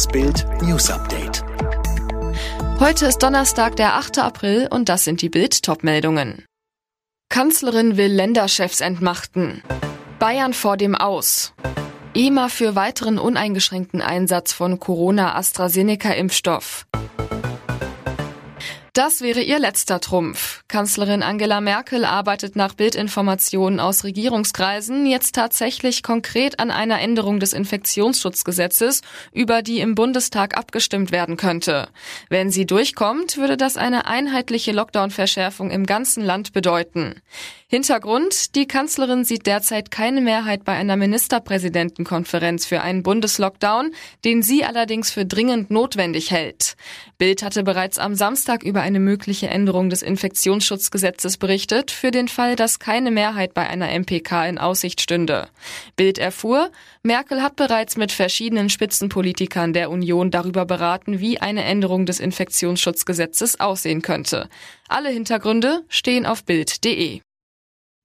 Das Bild News Update. Heute ist Donnerstag, der 8. April und das sind die Bild Topmeldungen. Kanzlerin will Länderchefs entmachten. Bayern vor dem Aus. EMA für weiteren uneingeschränkten Einsatz von Corona-AstraZeneca-Impfstoff. Das wäre ihr letzter Trumpf. Kanzlerin Angela Merkel arbeitet nach Bildinformationen aus Regierungskreisen jetzt tatsächlich konkret an einer Änderung des Infektionsschutzgesetzes, über die im Bundestag abgestimmt werden könnte. Wenn sie durchkommt, würde das eine einheitliche Lockdown-Verschärfung im ganzen Land bedeuten. Hintergrund, die Kanzlerin sieht derzeit keine Mehrheit bei einer Ministerpräsidentenkonferenz für einen Bundeslockdown, den sie allerdings für dringend notwendig hält. Bild hatte bereits am Samstag über eine mögliche Änderung des Infektionsschutzgesetzes berichtet, für den Fall, dass keine Mehrheit bei einer MPK in Aussicht stünde. Bild erfuhr, Merkel hat bereits mit verschiedenen Spitzenpolitikern der Union darüber beraten, wie eine Änderung des Infektionsschutzgesetzes aussehen könnte. Alle Hintergründe stehen auf Bild.de.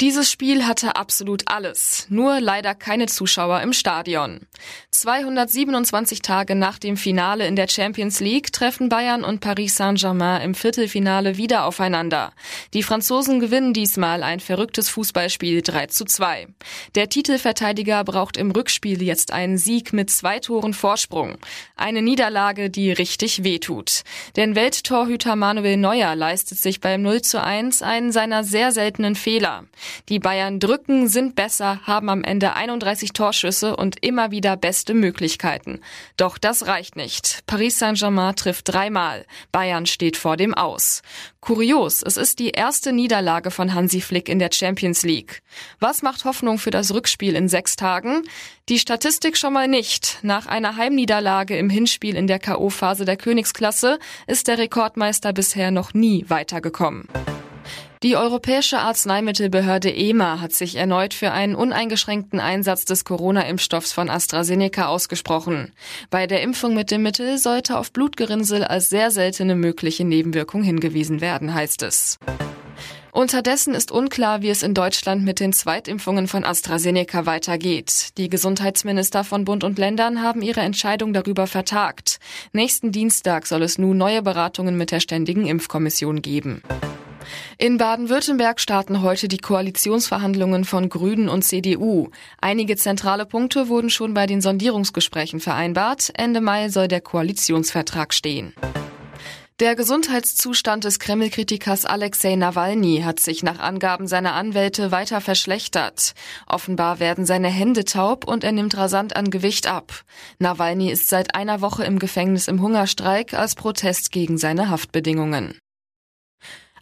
Dieses Spiel hatte absolut alles, nur leider keine Zuschauer im Stadion. 227 Tage nach dem Finale in der Champions League treffen Bayern und Paris Saint-Germain im Viertelfinale wieder aufeinander. Die Franzosen gewinnen diesmal ein verrücktes Fußballspiel 3 zu 2. Der Titelverteidiger braucht im Rückspiel jetzt einen Sieg mit zwei Toren Vorsprung. Eine Niederlage, die richtig wehtut. Denn Welttorhüter Manuel Neuer leistet sich beim 0 zu 1 einen seiner sehr seltenen Fehler. Die Bayern drücken, sind besser, haben am Ende 31 Torschüsse und immer wieder beste Möglichkeiten. Doch das reicht nicht. Paris Saint-Germain trifft dreimal. Bayern steht vor dem Aus. Kurios, es ist die erste Niederlage von Hansi Flick in der Champions League. Was macht Hoffnung für das Rückspiel in sechs Tagen? Die Statistik schon mal nicht. Nach einer Heimniederlage im Hinspiel in der K.O.-Phase der Königsklasse ist der Rekordmeister bisher noch nie weitergekommen. Die Europäische Arzneimittelbehörde EMA hat sich erneut für einen uneingeschränkten Einsatz des Corona-Impfstoffs von AstraZeneca ausgesprochen. Bei der Impfung mit dem Mittel sollte auf Blutgerinnsel als sehr seltene mögliche Nebenwirkung hingewiesen werden, heißt es. Unterdessen ist unklar, wie es in Deutschland mit den Zweitimpfungen von AstraZeneca weitergeht. Die Gesundheitsminister von Bund und Ländern haben ihre Entscheidung darüber vertagt. Nächsten Dienstag soll es nun neue Beratungen mit der Ständigen Impfkommission geben. In Baden-Württemberg starten heute die Koalitionsverhandlungen von Grünen und CDU. Einige zentrale Punkte wurden schon bei den Sondierungsgesprächen vereinbart. Ende Mai soll der Koalitionsvertrag stehen. Der Gesundheitszustand des Kreml-Kritikers Alexei Nawalny hat sich nach Angaben seiner Anwälte weiter verschlechtert. Offenbar werden seine Hände taub und er nimmt rasant an Gewicht ab. Nawalny ist seit einer Woche im Gefängnis im Hungerstreik als Protest gegen seine Haftbedingungen.